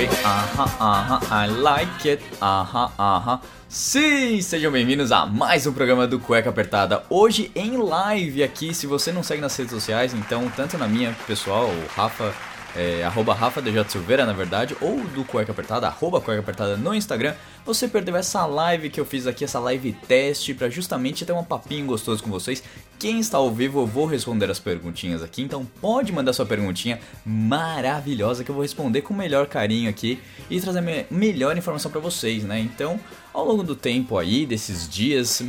Way, aham, aham, I like it, aham, aham. Sim, sejam bem-vindos a mais um programa do Cueca Apertada. Hoje em live aqui, se você não segue nas redes sociais, então tanto na minha pessoal, o Rafa, é, arroba Rafa DJ Silveira, na verdade, ou do Cueca Apertada, arroba Cueca Apertada no Instagram, você perdeu essa live que eu fiz aqui, essa live teste, pra justamente ter um papinho gostoso com vocês. Quem está ao vivo, eu vou responder as perguntinhas aqui, então pode mandar sua perguntinha maravilhosa que eu vou responder com o melhor carinho aqui e trazer me melhor informação pra vocês, né? Então, ao longo do tempo aí, desses dias,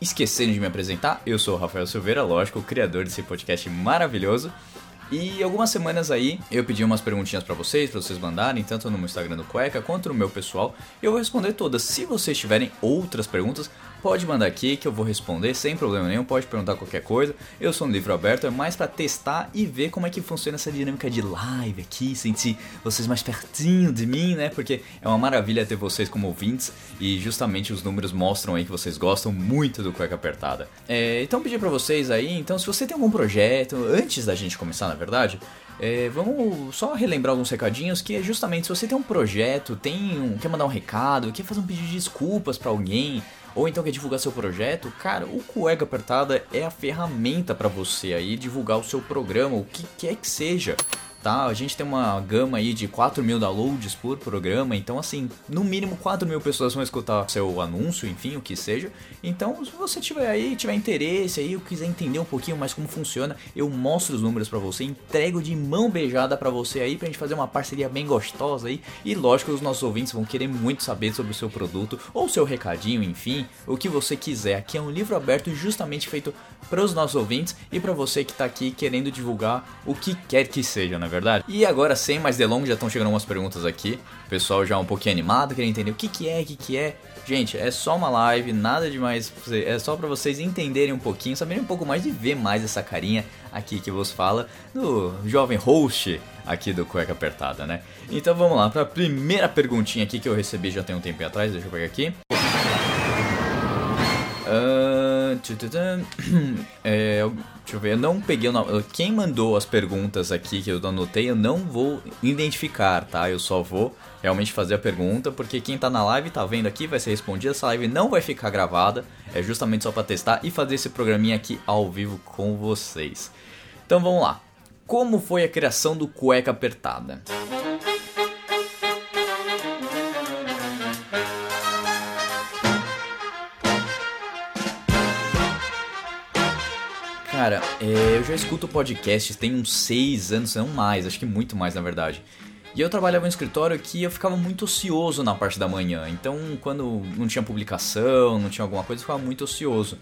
esquecendo de me apresentar, eu sou o Rafael Silveira, lógico, o criador desse podcast maravilhoso. E algumas semanas aí eu pedi umas perguntinhas pra vocês, pra vocês mandarem, tanto no meu Instagram do Cueca quanto no meu pessoal. E eu vou responder todas. Se vocês tiverem outras perguntas, pode mandar aqui que eu vou responder sem problema nenhum. Pode perguntar qualquer coisa. Eu sou um livro aberto, é mais pra testar e ver como é que funciona essa dinâmica de live aqui, sentir vocês mais pertinho de mim, né? Porque é uma maravilha ter vocês como ouvintes e justamente os números mostram aí que vocês gostam muito do Cueca Apertada. É, então pedi pra vocês aí, então se você tem algum projeto, antes da gente começar, na verdade, é, vamos só relembrar alguns recadinhos que é justamente se você tem um projeto, tem um, quer mandar um recado, quer fazer um pedido de desculpas pra alguém, ou então quer divulgar seu projeto, cara, o Cueca Apertada é a ferramenta pra você aí divulgar o seu programa, o que quer que seja. Tá, a gente tem uma gama aí de 4 mil downloads por programa, então assim, no mínimo 4 mil pessoas vão escutar seu anúncio, enfim, o que seja. Então, se você tiver aí, tiver interesse aí, quiser entender um pouquinho mais como funciona, eu mostro os números pra você, entrego de mão beijada pra você aí, pra gente fazer uma parceria bem gostosa aí. E lógico, os nossos ouvintes vão querer muito saber sobre o seu produto, ou seu recadinho, enfim, o que você quiser. Aqui é um livro aberto justamente feito para os nossos ouvintes e para você que tá aqui querendo divulgar o que quer que seja, na verdade. E agora, sem mais delongas, já estão chegando umas perguntas aqui. O pessoal já um pouquinho animado, querendo entender o que que é, o que que é. Gente, é só uma live, nada demais, é só para vocês entenderem um pouquinho, saberem um pouco mais e ver mais essa carinha aqui que vos fala do jovem host aqui do Cueca Apertada, né? Então vamos lá, para a primeira perguntinha aqui que eu recebi já tem um tempinho atrás, deixa eu pegar aqui. Tchututã. É, deixa eu ver, eu não peguei o nome. Quem mandou as perguntas aqui que eu anotei, eu não vou identificar, tá? Eu só vou realmente fazer a pergunta, porque quem tá na live tá vendo aqui, vai ser respondida. Essa live não vai ficar gravada, é justamente só pra testar e fazer esse programinha aqui ao vivo com vocês. Então vamos lá. Como foi a criação do Cueca Apertada? Cara, é, eu já escuto podcasts tem uns 6 anos, não mais, acho que muito mais na verdade. E eu trabalhava em um escritório que eu ficava muito ocioso na parte da manhã. Então, quando não tinha publicação, não tinha alguma coisa, eu ficava muito ocioso.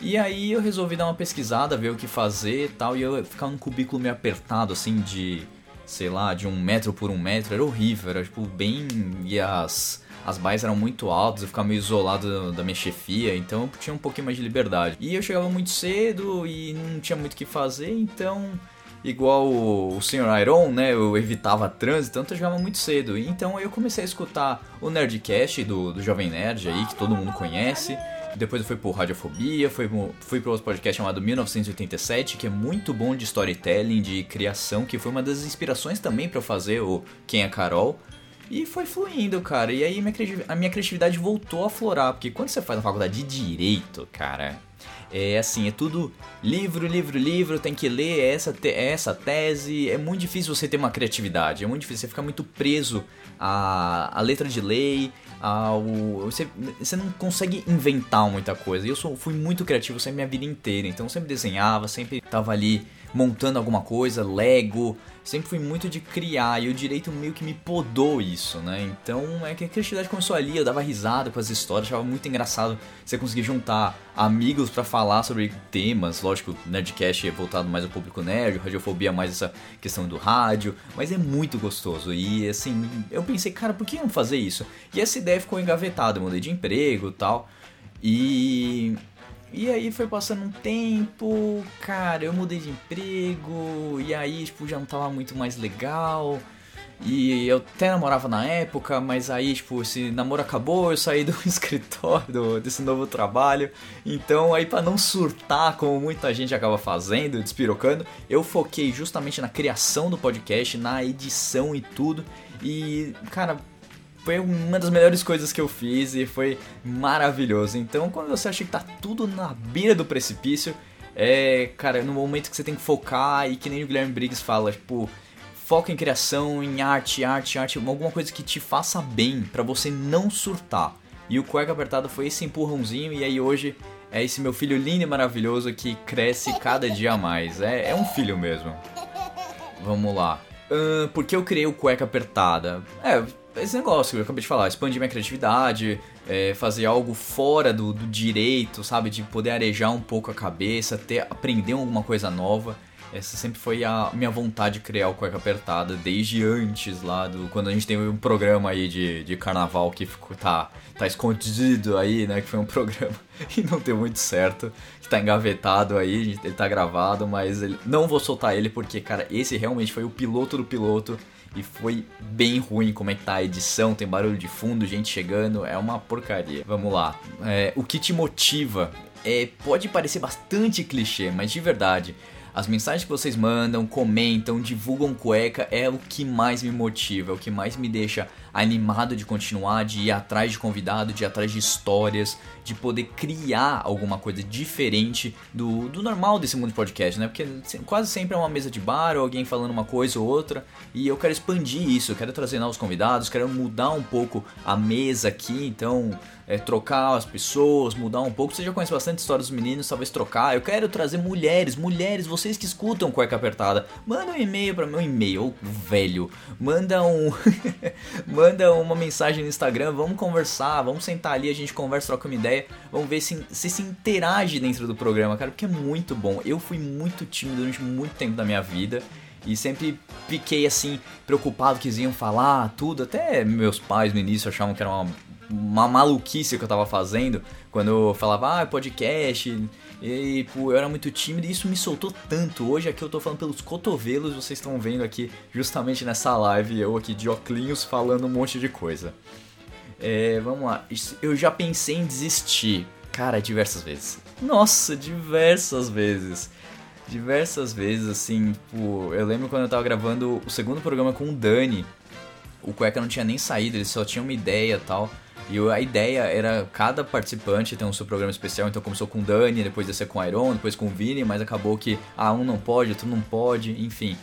E aí eu resolvi dar uma pesquisada, ver o que fazer e tal. E eu ficava num cubículo meio apertado, assim, de, sei lá, de um metro por um metro. Era horrível, era tipo bem. E as, as baias eram muito altas, eu ficava meio isolado da minha chefia, então eu tinha um pouquinho mais de liberdade. E eu chegava muito cedo e não tinha muito o que fazer, então igual o Sr. Iron, né? Eu evitava trânsito, então eu chegava muito cedo. Então eu comecei a escutar o Nerdcast do, do Jovem Nerd aí, que todo mundo conhece. Depois eu fui pro Radiofobia, fui, fui pro outro podcast chamado 1987, que é muito bom de storytelling, de criação, que foi uma das inspirações também pra eu fazer o Quem é Carol. E foi fluindo, cara. E aí a minha criatividade voltou a aflorar, porque quando você faz na faculdade de Direito, cara, é assim, é tudo livro, livro, livro, tem que ler essa, te- essa tese. É muito difícil você ter uma criatividade, é muito difícil, você fica muito preso à, à letra de lei, ao. Você, você não consegue inventar muita coisa. Eu sou, fui muito criativo sempre minha vida inteira, então eu sempre desenhava, sempre tava ali montando alguma coisa, Lego. Sempre fui muito de criar e o direito meio que me podou isso, né? Então é que a criatividade começou ali, eu dava risada com as histórias, achava muito engraçado você conseguir juntar amigos para falar sobre temas. Lógico, Nerdcast é voltado mais ao público nerd, Radiofobia mais essa questão do rádio, mas é muito gostoso. E assim, eu pensei, cara, por que não fazer isso? E essa ideia ficou engavetada, mudei de emprego e tal. E e aí foi passando um tempo, cara, eu mudei de emprego, e aí, tipo, já não tava muito mais legal. E eu até namorava na época, mas aí, tipo, esse namoro acabou, eu saí do escritório, desse novo trabalho. Então, aí para não surtar, como muita gente acaba fazendo, despirocando, eu foquei justamente na criação do podcast, na edição e tudo. E, cara, foi uma das melhores coisas que eu fiz e foi maravilhoso. Então, quando você acha que tá tudo na beira do precipício, é, cara, no momento que você tem que focar e que nem o Guilherme Briggs fala, tipo, foca em criação, em arte, arte, arte, alguma coisa que te faça bem para você não surtar. E o Cueca Apertada foi esse empurrãozinho e aí hoje é esse meu filho lindo e maravilhoso que cresce cada dia mais. É, é um filho mesmo. Vamos lá. Uh, por que eu criei o Cueca Apertada? É, esse negócio que eu acabei de falar, expandir minha criatividade, é, fazer algo fora do, do, direito, sabe? De poder arejar um pouco a cabeça, ter, aprender alguma coisa nova. Essa sempre foi a minha vontade de criar o Cueca Apertada, desde antes lá do. Quando a gente teve um programa aí de, de carnaval que ficou, tá, tá escondido aí, né? Que foi um programa e não deu muito certo. Que tá engavetado aí, ele tá gravado, mas ele, não vou soltar ele porque, cara, esse realmente foi o piloto do piloto e foi bem ruim como é que tá a edição, tem barulho de fundo, gente chegando, é uma porcaria. Vamos lá. É, o que te motiva? É, pode parecer bastante clichê, mas de verdade, as mensagens que vocês mandam, comentam, divulgam cueca é o que mais me motiva, é o que mais me deixa animado de continuar, de ir atrás de convidado, de ir atrás de histórias, de poder criar alguma coisa diferente do, do normal desse mundo de podcast, né? Porque quase sempre é uma mesa de bar ou alguém falando uma coisa ou outra, e eu quero expandir isso, eu quero trazer novos convidados, quero mudar um pouco a mesa aqui, então é, trocar as pessoas, mudar um pouco. Você já conhece bastante histórias dos meninos, talvez trocar. Eu quero trazer mulheres, mulheres, vocês que escutam cueca apertada, manda um e-mail para meu e-mail, velho. Manda um manda uma mensagem no Instagram, vamos conversar, vamos sentar ali, a gente conversa, troca uma ideia, vamos ver se, se se interage dentro do programa, cara, porque é muito bom. Eu fui muito tímido durante muito tempo da minha vida. E sempre fiquei assim, preocupado que eles iam falar tudo. Até meus pais no início achavam que era uma uma maluquice que eu tava fazendo quando eu falava, ah, podcast. E pô, eu era muito tímido e isso me soltou tanto. Hoje aqui eu tô falando pelos cotovelos, vocês estão vendo aqui justamente nessa live, eu aqui de óculos falando um monte de coisa. É, vamos lá, eu já pensei em desistir, cara, diversas vezes. Nossa, diversas vezes. Diversas vezes, assim, tipo, eu lembro quando eu tava gravando o segundo programa com o Dani. O Cueca não tinha nem saído, ele só tinha uma ideia tal. E a ideia era cada participante ter um seu programa especial, então começou com o Dani, depois descer com o Iron, depois com o Vini, mas acabou que ah, um não pode, outro não pode, enfim.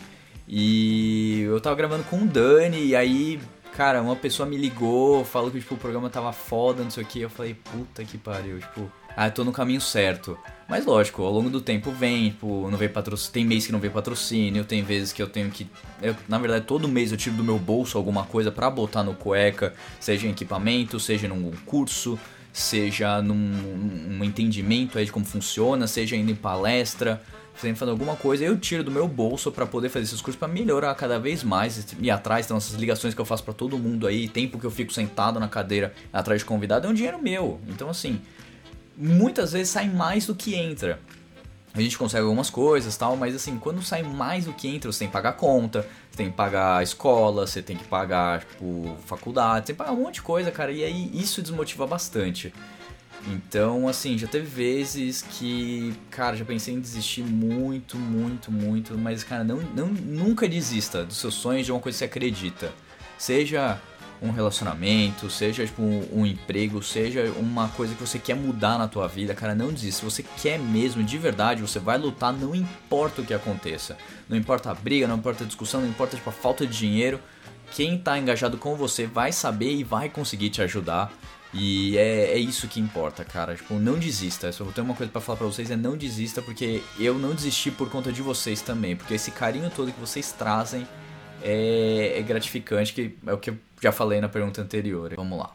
E eu tava gravando com o Dani, e aí, cara, uma pessoa me ligou, falou que tipo, o programa tava foda, não sei o que, eu falei, puta que pariu, tipo, ah, tô no caminho certo. Mas lógico, ao longo do tempo vem, tipo, não vem patrocínio, tem mês que não vem patrocínio, tem vezes que eu tenho que, eu, na verdade, todo mês eu tiro do meu bolso alguma coisa para botar no cueca, seja em equipamento, seja num curso, seja num, num entendimento aí de como funciona, seja indo em palestra, sempre fazendo alguma coisa, eu tiro do meu bolso para poder fazer esses cursos para melhorar cada vez mais e atrás, então essas ligações que eu faço para todo mundo aí, tempo que eu fico sentado na cadeira atrás de convidado é um dinheiro meu. Então assim, muitas vezes sai mais do que entra. A gente consegue algumas coisas tal, mas assim, quando sai mais do que entra, você tem que pagar conta, você tem que pagar escola, você tem que pagar, tipo, faculdade, você tem que pagar um monte de coisa, cara, e aí isso desmotiva bastante. Então, assim, já teve vezes que, cara, já pensei em desistir muito, muito, muito, mas, cara, não, não, nunca desista dos seus sonhos de uma coisa que você acredita. Seja um relacionamento, seja tipo um, um, emprego, seja uma coisa que você quer mudar na tua vida, cara, não desista. Se você quer mesmo, de verdade, você vai lutar, não importa o que aconteça. Não importa a briga, não importa a discussão, não importa tipo, a falta de dinheiro. Quem tá engajado com você vai saber e vai conseguir te ajudar. E é, é isso que importa, cara. Tipo, não desista. Eu só vou ter uma coisa para falar pra vocês, é não desista, porque eu não desisti por conta de vocês também. Porque esse carinho todo que vocês trazem é, é gratificante, que é o que eu já falei na pergunta anterior. Vamos lá.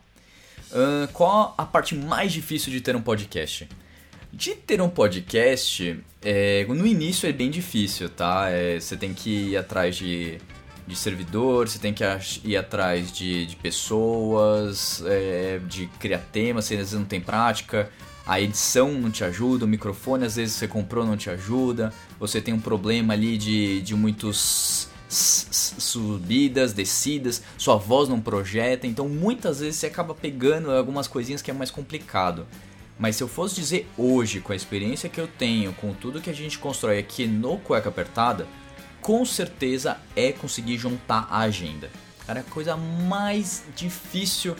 Uh, qual a parte mais difícil de ter um podcast? De ter um podcast, é, no início é bem difícil, tá? É, você tem que ir atrás de, de servidor, você tem que ir atrás de, de pessoas, é, de criar temas, você às vezes não tem prática, a edição não te ajuda, o microfone às vezes você comprou não te ajuda, você tem um problema ali de, de muitos subidas, descidas, sua voz não projeta, então muitas vezes você acaba pegando algumas coisinhas que é mais complicado. Mas se eu fosse dizer hoje, com a experiência que eu tenho, com tudo que a gente constrói aqui no Cueca Apertada, com certeza é conseguir juntar a agenda. Cara, a coisa mais difícil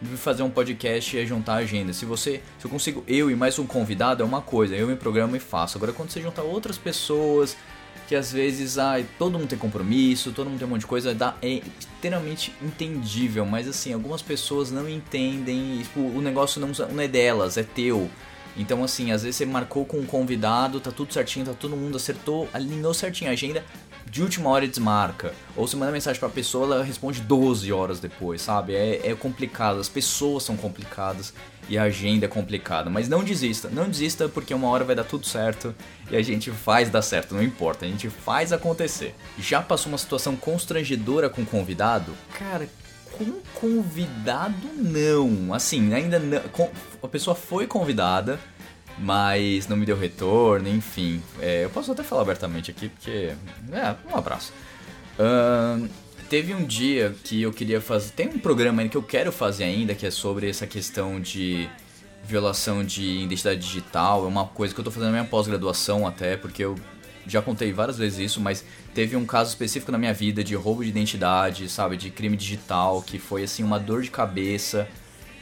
de fazer um podcast é juntar a agenda. Se você, se eu consigo eu e mais um convidado é uma coisa, eu me programo e faço. Agora quando você junta outras pessoas, que às vezes ai, todo mundo tem compromisso, todo mundo tem um monte de coisa, dá, é extremamente entendível, mas assim, algumas pessoas não entendem, tipo, o negócio não, não é delas, é teu. Então, assim, às vezes você marcou com um convidado, tá tudo certinho, tá todo mundo acertou, alinhou certinho a agenda, de última hora desmarca. Ou você manda mensagem pra pessoa, ela responde 12 horas depois, sabe? É, é complicado, as pessoas são complicadas e a agenda é complicada. Mas não desista, não desista porque uma hora vai dar tudo certo e a gente faz dar certo, não importa, a gente faz acontecer. Já passou uma situação constrangedora com convidado? Cara, com convidado não. Assim, ainda não. A pessoa foi convidada, mas não me deu retorno, enfim. É, eu posso até falar abertamente aqui, porque. É, um abraço. Uh, teve um dia que eu queria fazer. Tem um programa que eu quero fazer ainda, que é sobre essa questão de violação de identidade digital. É uma coisa que eu tô fazendo na minha pós-graduação até, porque eu já contei várias vezes isso, mas teve um caso específico na minha vida de roubo de identidade, sabe, de crime digital, que foi assim uma dor de cabeça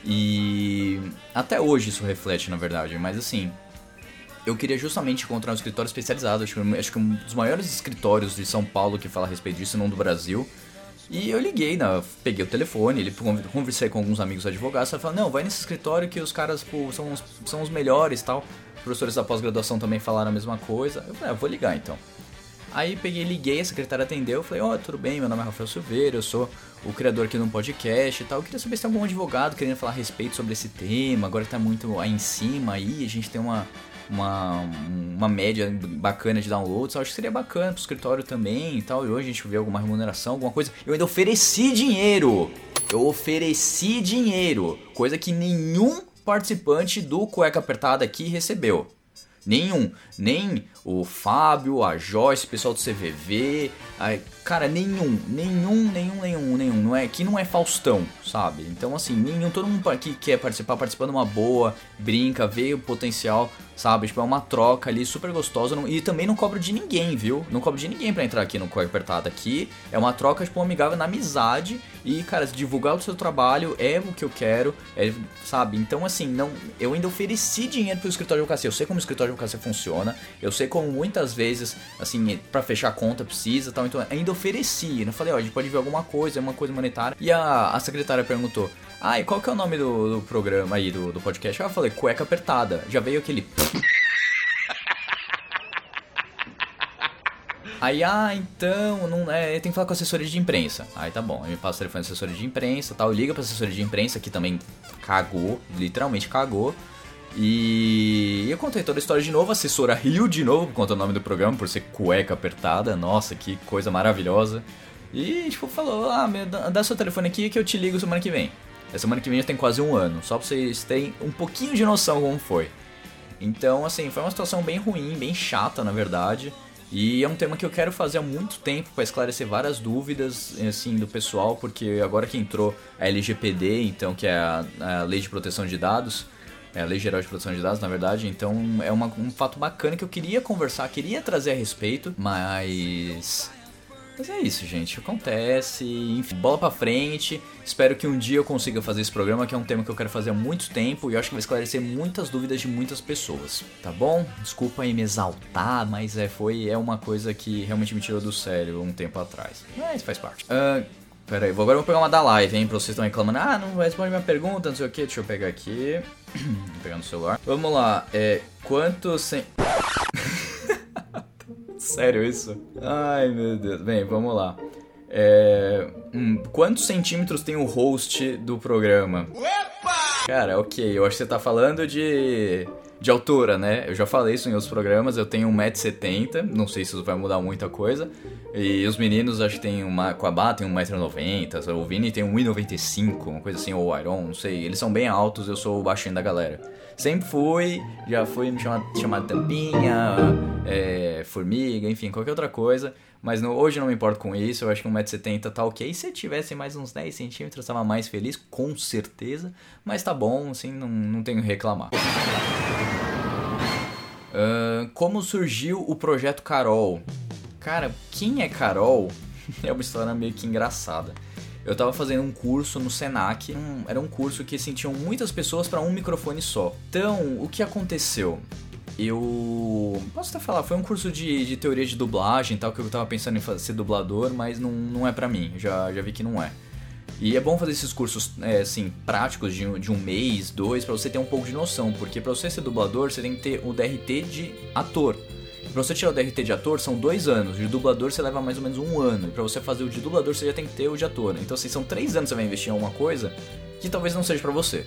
e até hoje isso reflete, na verdade, mas assim, eu queria justamente encontrar um escritório especializado, acho que, acho que um dos maiores escritórios de São Paulo que fala a respeito disso, não do Brasil. E eu liguei, né, peguei o telefone, ele conversei com alguns amigos advogados, e falaram, não, vai nesse escritório que os caras pô, são, os, são os melhores tal. Professores da pós-graduação também falaram a mesma coisa. Eu falei, ah, vou ligar então. Aí peguei, liguei, a secretária atendeu, falei, ó, oh, tudo bem, meu nome é Rafael Silveira, eu sou o criador aqui de um podcast e tal. Eu queria saber se tem algum advogado querendo falar a respeito sobre esse tema, agora que tá muito aí em cima aí, a gente tem uma, uma, uma média bacana de downloads, acho que seria bacana pro escritório também e tal, e hoje a gente vê alguma remuneração, alguma coisa. Eu ainda ofereci dinheiro! Eu ofereci dinheiro, coisa que nenhum participante do Cueca Apertada aqui recebeu. Nenhum. Nem o Fábio, a Joyce, o pessoal do CVV. A, cara, nenhum. Nenhum, nenhum, nenhum, nenhum. Não é, aqui não é Faustão, sabe? Então, assim, nenhum. Todo mundo aqui quer participar, participando uma boa, brinca, vê o potencial, sabe? Tipo, é uma troca ali super gostosa. Não, e também não cobro de ninguém, viu? Não cobro de ninguém para entrar aqui no Corre Apertado. Aqui é uma troca, tipo, amigável na amizade. E, cara, divulgar o seu trabalho é o que eu quero, é, sabe? Então, assim, não, eu ainda ofereci dinheiro pro escritório de advocacia. Eu sei como o escritório de advocacia funciona. Eu sei como muitas vezes, assim, para fechar a conta precisa tal. Então, ainda ofereci. Eu falei, ó, a gente pode ver alguma coisa, uma coisa monetária. E a, a secretária perguntou, ah, e qual que é o nome do, do programa aí, do, do podcast? Eu falei, cueca apertada. Já veio aquele... Aí, ah, então, não é, tem que falar com a assessoria de imprensa. Aí tá bom, aí me passa o telefone da assessoria de imprensa tal, liga pra assessoria de imprensa, que também cagou, literalmente cagou. E eu contei toda a história de novo, a assessora riu de novo por conta do nome do programa, por ser cueca apertada, nossa, que coisa maravilhosa. E, tipo, falou, ah, meu, dá seu telefone aqui que eu te ligo semana que vem. A semana que vem já tem quase um ano, só pra vocês terem um pouquinho de noção como foi. Então, assim, foi uma situação bem ruim, bem chata, na verdade. E é um tema que eu quero fazer há muito tempo para esclarecer várias dúvidas assim do pessoal, porque agora que entrou a LGPD, então que é a, a Lei de Proteção de Dados, é a Lei Geral de Proteção de Dados, na verdade, então é uma, um fato bacana que eu queria conversar, queria trazer a respeito, mas mas é isso, gente. Acontece. Enfim, bola pra frente. Espero que um dia eu consiga fazer esse programa, que é um tema que eu quero fazer há muito tempo e eu acho que vai esclarecer muitas dúvidas de muitas pessoas. Tá bom? Desculpa aí me exaltar, mas é, foi, é uma coisa que realmente me tirou do sério um tempo atrás. Mas faz parte. Uh, Pera aí, vou agora eu vou pegar uma da live, hein, pra vocês estão reclamando. Ah, não responde minha pergunta, não sei o que. Deixa eu pegar aqui. Vou pegar no celular. Vamos lá, é. Quanto sem. Sério isso? Ai, meu Deus. Bem, vamos lá. É, hum, quantos centímetros tem o host do programa? Cara, ok, eu acho que você tá falando de, de altura, né? Eu já falei isso em outros programas, eu tenho 1,70m, não sei se isso vai mudar muita coisa. E os meninos acho que tem uma. Com a Bá tem 1,90m, o Vini tem 1,95m, uma coisa assim, ou o Iron, não sei. Eles são bem altos, eu sou o baixinho da galera. Sempre fui, já fui me chamar, chamar de tampinha, é, formiga, enfim, qualquer outra coisa. Mas no, hoje não me importo com isso, eu acho que 1,70m tá ok. Se eu tivesse mais uns 10 centímetros, tava mais feliz, com certeza. Mas tá bom, assim, não, não tenho que reclamar. Uh, como surgiu o projeto Carol? Cara, quem é Carol é uma história meio que engraçada. Eu tava fazendo um curso no Senac, um, era um curso que assim, tinham muitas pessoas para um microfone só. Então, o que aconteceu? Eu. Posso até falar, foi um curso de, de teoria de dublagem tal, que eu tava pensando em fazer, ser dublador, mas não, não é pra mim, já, já vi que não é. E é bom fazer esses cursos, é, assim, práticos de, de um mês, dois, para você ter um pouco de noção, porque pra você ser dublador, você tem que ter o DRT de ator. Pra você tirar o DRT de ator são dois anos, de dublador você leva mais ou menos um ano. E pra você fazer o de dublador você já tem que ter o de ator. Então assim, são três anos que você vai investir em alguma coisa que talvez não seja para você.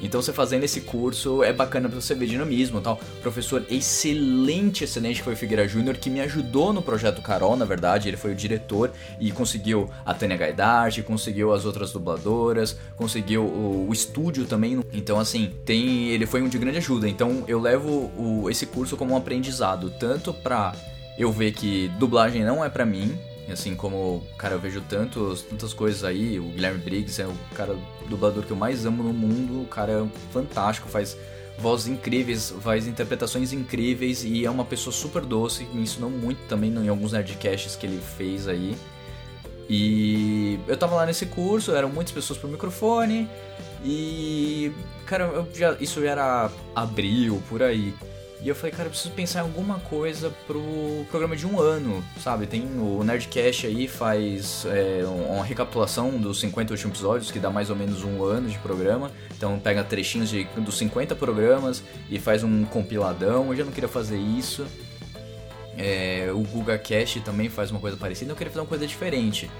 Então você fazendo esse curso é bacana pra você ver dinamismo e tal. Professor excelente, excelente que foi o Figueira Júnior, que me ajudou no projeto Carol, na verdade, ele foi o diretor e conseguiu a Tânia Gaidart, conseguiu as outras dubladoras, conseguiu o, o, estúdio também. Então assim, tem ele foi um de grande ajuda. Então eu levo o, esse curso como um aprendizado, tanto pra eu ver que dublagem não é para mim, Assim como, cara, eu vejo tantos, tantas coisas aí. O Guilherme Briggs é o cara dublador que eu mais amo no mundo. O cara é fantástico, faz vozes incríveis, faz interpretações incríveis e é uma pessoa super doce. Me ensinou muito também em alguns nerdcasts que ele fez aí. E eu tava lá nesse curso, eram muitas pessoas por microfone. E, cara, já, isso já era abril, por aí. E eu falei, cara, eu preciso pensar em alguma coisa pro programa de um ano, sabe? Tem o Nerdcast aí, faz é, uma recapitulação dos 50 últimos episódios, que dá mais ou menos um ano de programa. Então pega trechinhos de, dos 50 programas e faz um compiladão. Eu já não queria fazer isso. É, o GugaCast também faz uma coisa parecida, eu queria fazer uma coisa diferente.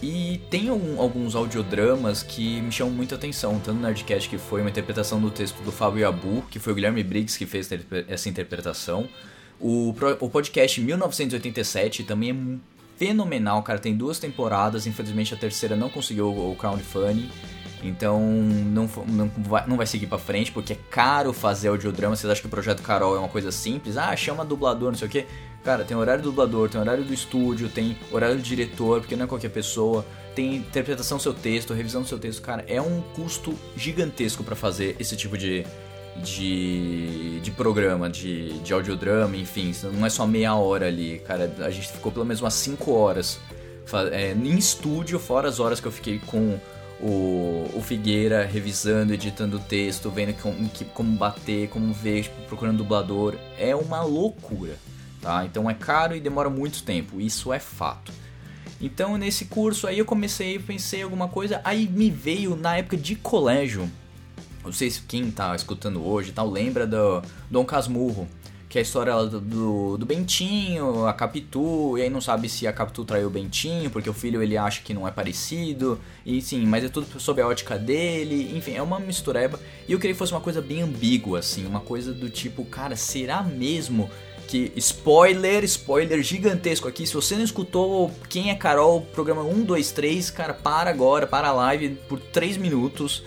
E tem um, alguns audiodramas que me chamam muita atenção, tanto no Nerdcast, que foi uma interpretação do texto do Fábio Abu, que foi o Guilherme Briggs que fez essa interpretação. O, o podcast 1987 também é fenomenal, cara, tem duas temporadas, infelizmente a terceira não conseguiu o crowdfunding, então não, não, vai, não vai seguir pra frente, porque é caro fazer audiodrama, vocês acham que o Projeto Carol é uma coisa simples, ah, chama dublador, não sei o que, Cara, tem horário do dublador, tem horário do estúdio, tem horário do diretor, porque não é qualquer pessoa, tem interpretação do seu texto, revisão do seu texto, cara, é um custo gigantesco para fazer esse tipo de, de, de programa, de, de audiodrama, enfim, não é só meia hora ali, cara, a gente ficou pelo menos umas 5 horas é, em estúdio, fora as horas que eu fiquei com o, o Figueira revisando, editando o texto, vendo como, como bater, como ver, tipo, procurando dublador, é uma loucura tá? Então é caro e demora muito tempo, isso é fato. Então nesse curso aí eu comecei, pensei alguma coisa, aí me veio na época de colégio, não sei se quem tá escutando hoje tal, lembra do Dom Casmurro, que é a história do, do Bentinho, a Capitu, e aí não sabe se a Capitu traiu o Bentinho, porque o filho ele acha que não é parecido, e sim, mas é tudo sob a ótica dele, enfim, é uma mistureba, e eu queria que fosse uma coisa bem ambígua, assim, uma coisa do tipo, cara, será mesmo que spoiler, spoiler gigantesco aqui. Se você não escutou Quem é Carol, programa 1, 2, 3, cara, para agora, para a live por 3 minutos.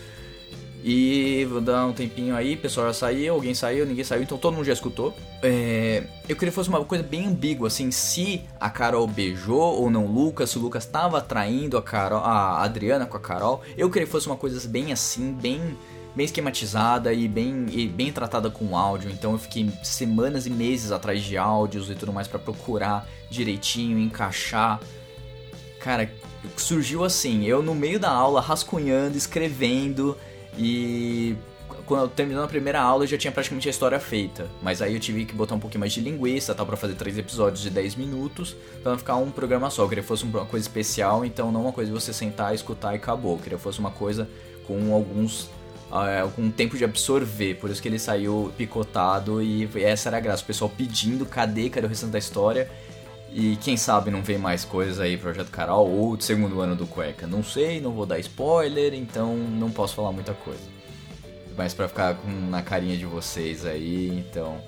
E vou dar um tempinho aí, pessoal já saiu, alguém saiu, ninguém saiu, então todo mundo já escutou. É, eu queria que fosse uma coisa bem ambígua, assim, se a Carol beijou ou não o Lucas, se o Lucas estava traindo a, Carol, a Adriana com a Carol. Eu queria que fosse uma coisa bem assim, bem bem esquematizada e bem, e bem tratada com áudio. Então eu fiquei semanas e meses atrás de áudios e tudo mais para procurar direitinho, encaixar. Cara, surgiu assim, eu no meio da aula rascunhando, escrevendo e quando terminou a primeira aula, eu já tinha praticamente a história feita. Mas aí eu tive que botar um pouquinho mais de linguiça, tal, pra fazer três episódios de 10 minutos, pra não ficar um programa só. Eu queria que fosse uma coisa especial, então não uma coisa de você sentar, escutar e acabou. Eu queria que fosse uma coisa com alguns é, algum tempo de absorver, por isso que ele saiu picotado e essa era a graça, o pessoal pedindo cadê, cadê o restante da história e quem sabe não vem mais coisas aí, Projeto Carol ou do segundo ano do Cueca, não sei, não vou dar spoiler, então não posso falar muita coisa. Mas pra ficar com, na carinha de vocês aí, então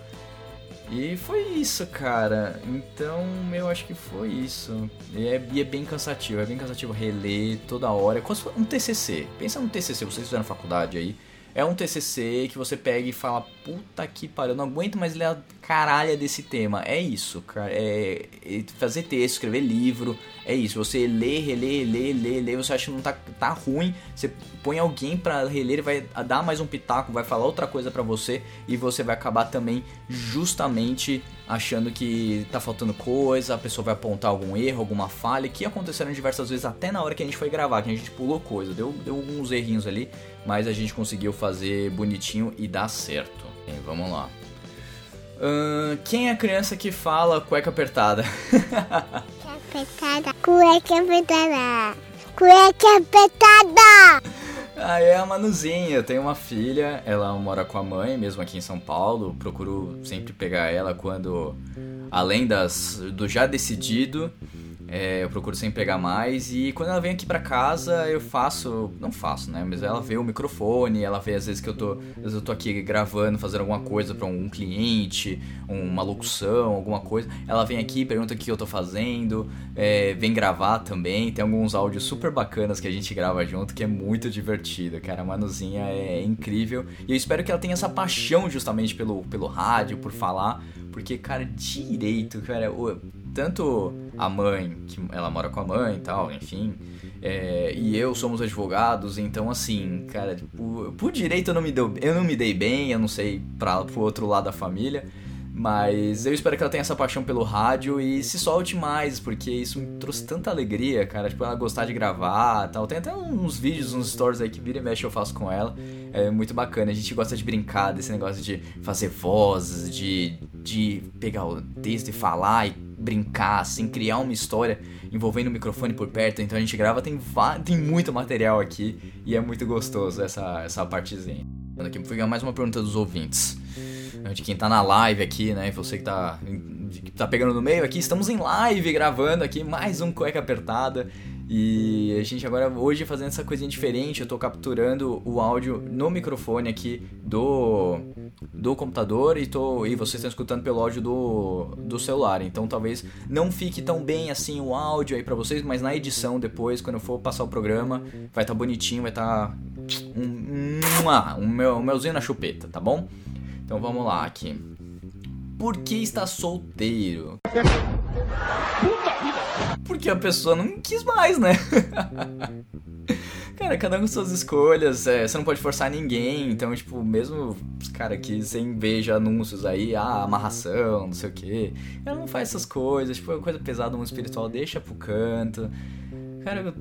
e foi isso, cara. Então, eu acho que foi isso. E é, e é bem cansativo, é bem cansativo reler toda hora. É como se fosse um TCC. Pensa num TCC, vocês fizeram faculdade aí. É um TCC que você pega e fala, puta que pariu, eu não aguento mais ler a caralha desse tema. É isso, cara. É, é fazer texto, escrever livro, é isso. Você lê, relê, lê, lê, lê, você acha que não tá, tá ruim, você põe alguém para reler, ele vai dar mais um pitaco, vai falar outra coisa para você e você vai acabar também justamente achando que tá faltando coisa, a pessoa vai apontar algum erro, alguma falha, que aconteceram diversas vezes até na hora que a gente foi gravar, que a gente pulou coisa, deu, deu alguns errinhos ali, mas a gente conseguiu fazer bonitinho e dar certo. Bem, vamos lá. Uh, quem é a criança que fala cueca apertada? apertada, cueca apertada, cueca apertada. Ah, é a Manuzinha, eu tenho uma filha, ela mora com a mãe, mesmo aqui em São Paulo, procuro sempre pegar ela quando, além das do já decidido, é, eu procuro sempre pegar mais e quando ela vem aqui pra casa eu faço, não faço, né? Mas ela vê o microfone, ela vê às vezes que eu tô, às vezes eu tô aqui gravando, fazendo alguma coisa para um cliente, uma locução, alguma coisa. Ela vem aqui, pergunta o que eu tô fazendo, é, vem gravar também. Tem alguns áudios super bacanas que a gente grava junto que é muito divertido, cara. A Manuzinha é incrível e eu espero que ela tenha essa paixão justamente pelo, pelo rádio, por falar, porque cara, direito, cara, tanto a mãe, que ela mora com a mãe e tal, enfim, é, e eu somos advogados, então assim, cara, por, por direito eu não me deu, eu não me dei bem, eu não sei para pro outro lado da família, mas eu espero que ela tenha essa paixão pelo rádio e se solte mais, porque isso me trouxe tanta alegria, cara. Tipo, ela gostar de gravar tal. Tem até uns vídeos, uns stories aí que vira e mexe eu faço com ela. É muito bacana. A gente gosta de brincar desse negócio de fazer vozes, de, de pegar o texto e falar e brincar, assim, criar uma história envolvendo o microfone por perto. Então a gente grava, tem, tem muito material aqui e é muito gostoso essa, essa partezinha. Aqui, pegar mais uma pergunta dos ouvintes. De quem tá na live aqui, né? Você que tá, que tá pegando no meio aqui, estamos em live gravando aqui mais um Cueca Apertada. E a gente agora hoje fazendo essa coisinha diferente, eu tô capturando o áudio no microfone aqui do do computador e tô e vocês estão escutando pelo áudio do, do celular. Então talvez não fique tão bem assim o áudio aí para vocês, mas na edição depois, quando eu for passar o programa, vai estar tá bonitinho, vai estar tá um, um, um, mel, um melzinho na chupeta, tá bom? Então vamos lá aqui. Por que está solteiro? Porque a pessoa não quis mais, né? cara, cada um com suas escolhas, é, você não pode forçar ninguém, então, tipo, mesmo, cara, que você veja anúncios aí, ah, amarração, não sei o que, ela não faz essas coisas, tipo, é coisa pesada no mundo espiritual, deixa pro canto. Cara,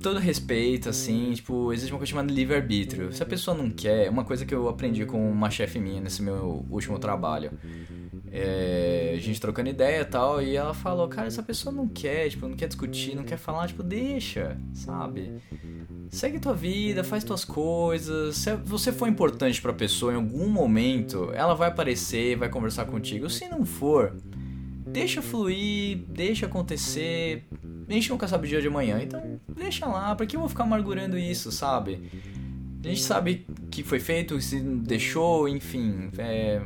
todo respeito, assim, tipo, existe uma coisa chamada livre-arbítrio. Se a pessoa não quer, é uma coisa que eu aprendi com uma chefe minha nesse meu último trabalho. É, a gente trocando ideia e tal, e ela falou, cara, essa pessoa não quer, tipo, não quer discutir, não quer falar, tipo, deixa, sabe? Segue tua vida, faz tuas coisas. Se você for importante pra pessoa em algum momento, ela vai aparecer, vai conversar contigo. Se não for, deixa fluir, deixa acontecer. A gente nunca sabe o dia de amanhã, então deixa lá, porque eu vou ficar amargurando isso, sabe? A gente sabe que foi feito, se deixou, enfim. É,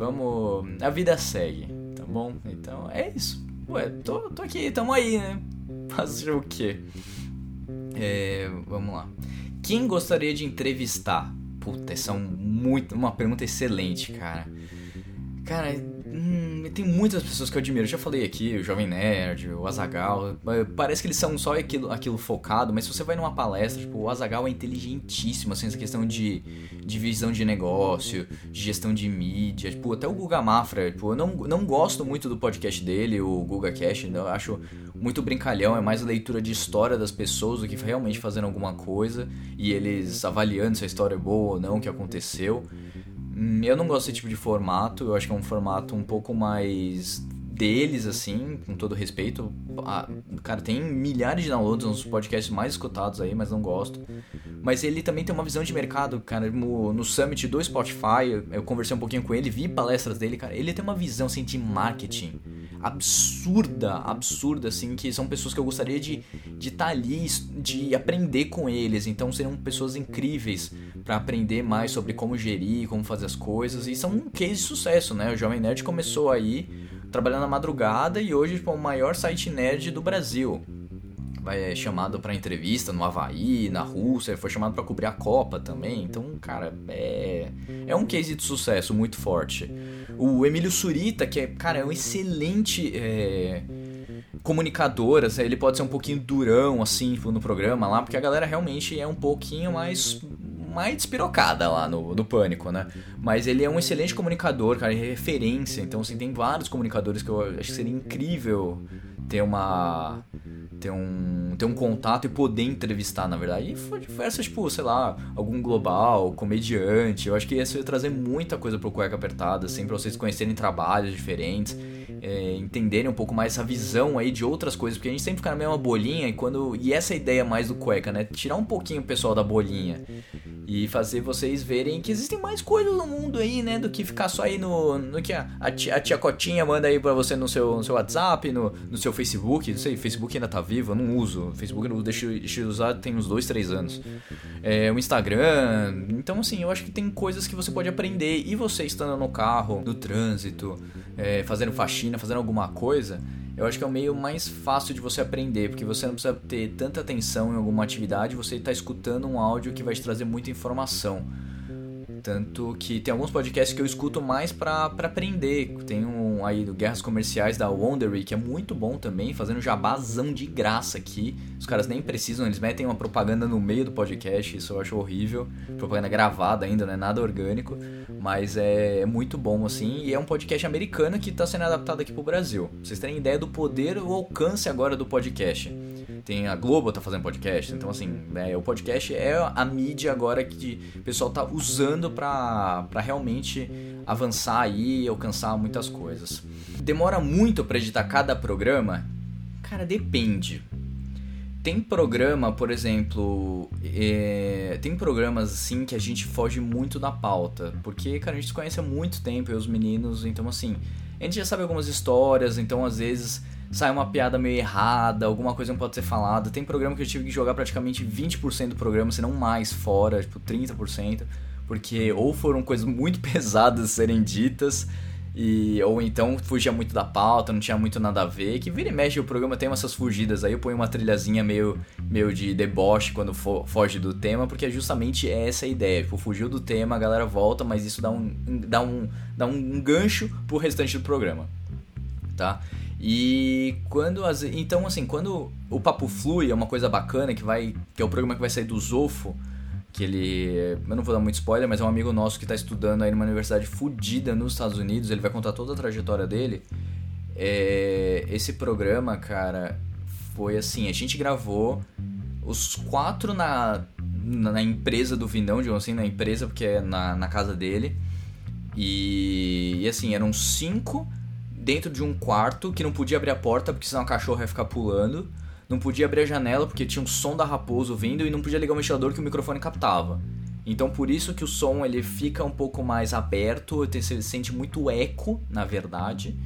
vamos. A vida segue, tá bom? Então é isso. Ué, tô, tô aqui, tamo aí, né? Fazer o quê? É, vamos lá. Quem gostaria de entrevistar? Puta, essa é um muito, uma pergunta excelente, cara. Cara, hum, tem muitas pessoas que eu admiro. Eu já falei aqui, o Jovem Nerd, o Azagal. Parece que eles são só aquilo, aquilo focado, mas se você vai numa palestra, tipo, o Azagal é inteligentíssimo, assim, essa questão de, de visão de negócio, de gestão de mídia. Tipo, até o Guga Mafra, tipo, eu não, não gosto muito do podcast dele, o Guga Cash, eu acho muito brincalhão, é mais leitura de história das pessoas do que realmente fazendo alguma coisa e eles avaliando se a história é boa ou não, o que aconteceu. Hum, Eu não gosto desse tipo de formato, eu acho que é um formato um pouco mais deles, assim, com todo respeito. Ah, cara, tem milhares de downloads, uns podcasts mais escutados aí, mas não gosto. Mas ele também tem uma visão de mercado, cara. No, no Summit do Spotify, eu, eu conversei um pouquinho com ele, vi palestras dele, cara. Ele tem uma visão, assim, de marketing absurda, absurda, assim, que são pessoas que eu gostaria de estar de tá ali, de aprender com eles. Então seriam pessoas incríveis para aprender mais sobre como gerir, como fazer as coisas. E são um case de sucesso, né? O Jovem Nerd começou aí trabalhando na madrugada e hoje tipo, é o maior site nerd do Brasil. Vai é chamado para entrevista no Havaí, na Rússia, foi chamado para cobrir a Copa também. Então, cara, é é um case de sucesso muito forte. O Emílio Surita, que é, cara, é um excelente é, comunicador, assim, ele pode ser um pouquinho durão assim no programa lá, porque a galera realmente é um pouquinho mais mais despirocada lá no, no Pânico, né? Mas ele é um excelente comunicador, cara, é referência. Então, assim, tem vários comunicadores que eu acho que seria incrível ter uma ter um, ter um contato e poder entrevistar, na verdade. E foi diversas, tipo, sei lá, algum global, comediante. Eu acho que isso ia trazer muita coisa pro Cueca Apertada, assim, pra vocês conhecerem trabalhos diferentes, é, entenderem um pouco mais essa visão aí de outras coisas, porque a gente sempre fica na mesma bolinha e quando. E essa é ideia mais do Cueca, né? Tirar um pouquinho o pessoal da bolinha e fazer vocês verem que existem mais coisas no mundo aí, né? Do que ficar só aí no. no que a, a, tia, a tia Cotinha manda aí pra você no seu, no seu WhatsApp, no, no seu Facebook. Não sei, Facebook ainda tá vivo, eu não uso. Facebook eu deixo, deixo de usar tem uns dois, três anos. É, o Instagram. Então, assim, eu acho que tem coisas que você pode aprender. E você estando no carro, no trânsito, é, fazendo faxina, fazendo alguma coisa eu acho que é o meio mais fácil de você aprender, porque você não precisa ter tanta atenção em alguma atividade, você está escutando um áudio que vai te trazer muita informação. Tanto que tem alguns podcasts que eu escuto mais pra aprender. Tem um aí do Guerras Comerciais da Wondery, que é muito bom também, fazendo jabazão de graça aqui. Os caras nem precisam, eles metem uma propaganda no meio do podcast, isso eu acho horrível. Propaganda gravada ainda, não é nada orgânico. Mas é, é muito bom, assim. E é um podcast americano que está sendo adaptado aqui pro Brasil. Pra vocês terem ideia do poder o alcance agora do podcast. Tem a Globo tá fazendo podcast, então assim, né, o podcast é a mídia agora que o pessoal tá usando para realmente avançar aí e alcançar muitas coisas. Demora muito para editar cada programa? Cara, depende. Tem programa, por exemplo, é, tem programas assim que a gente foge muito da pauta, porque, cara, a gente se conhece há muito tempo, eu e os meninos, então assim, a gente já sabe algumas histórias, então às vezes sai uma piada meio errada, alguma coisa não pode ser falada. Tem programa que eu tive que jogar praticamente 20% do programa, se não mais, fora, tipo 30%, porque ou foram coisas muito pesadas serem ditas, e, ou então fugia muito da pauta, não tinha muito nada a ver. Que vira e mexe o programa tem essas fugidas aí, eu ponho uma trilhazinha meio, meio de deboche quando fo foge do tema, porque é justamente essa a ideia. Tipo, fugiu do tema, a galera volta, mas isso dá um, dá um, dá um gancho pro restante do programa. Tá? E quando as, então assim, quando o papo flui, é uma coisa bacana que vai, que é o programa que vai sair do Zofo, que ele, eu não vou dar muito spoiler, mas é um amigo nosso que está estudando aí numa universidade fodida nos Estados Unidos, ele vai contar toda a trajetória dele. É, esse programa, cara, foi assim, a gente gravou os quatro na, na empresa do Vindão, digamos assim, na empresa, porque é na, na casa dele. E, e assim, eram cinco dentro de um quarto que não podia abrir a porta porque senão a cachorra ia ficar pulando. Não podia abrir a janela porque tinha um som da raposo vindo e não podia ligar o ventilador que o microfone captava. Então por isso que o som ele fica um pouco mais aberto, você sente muito eco, na verdade.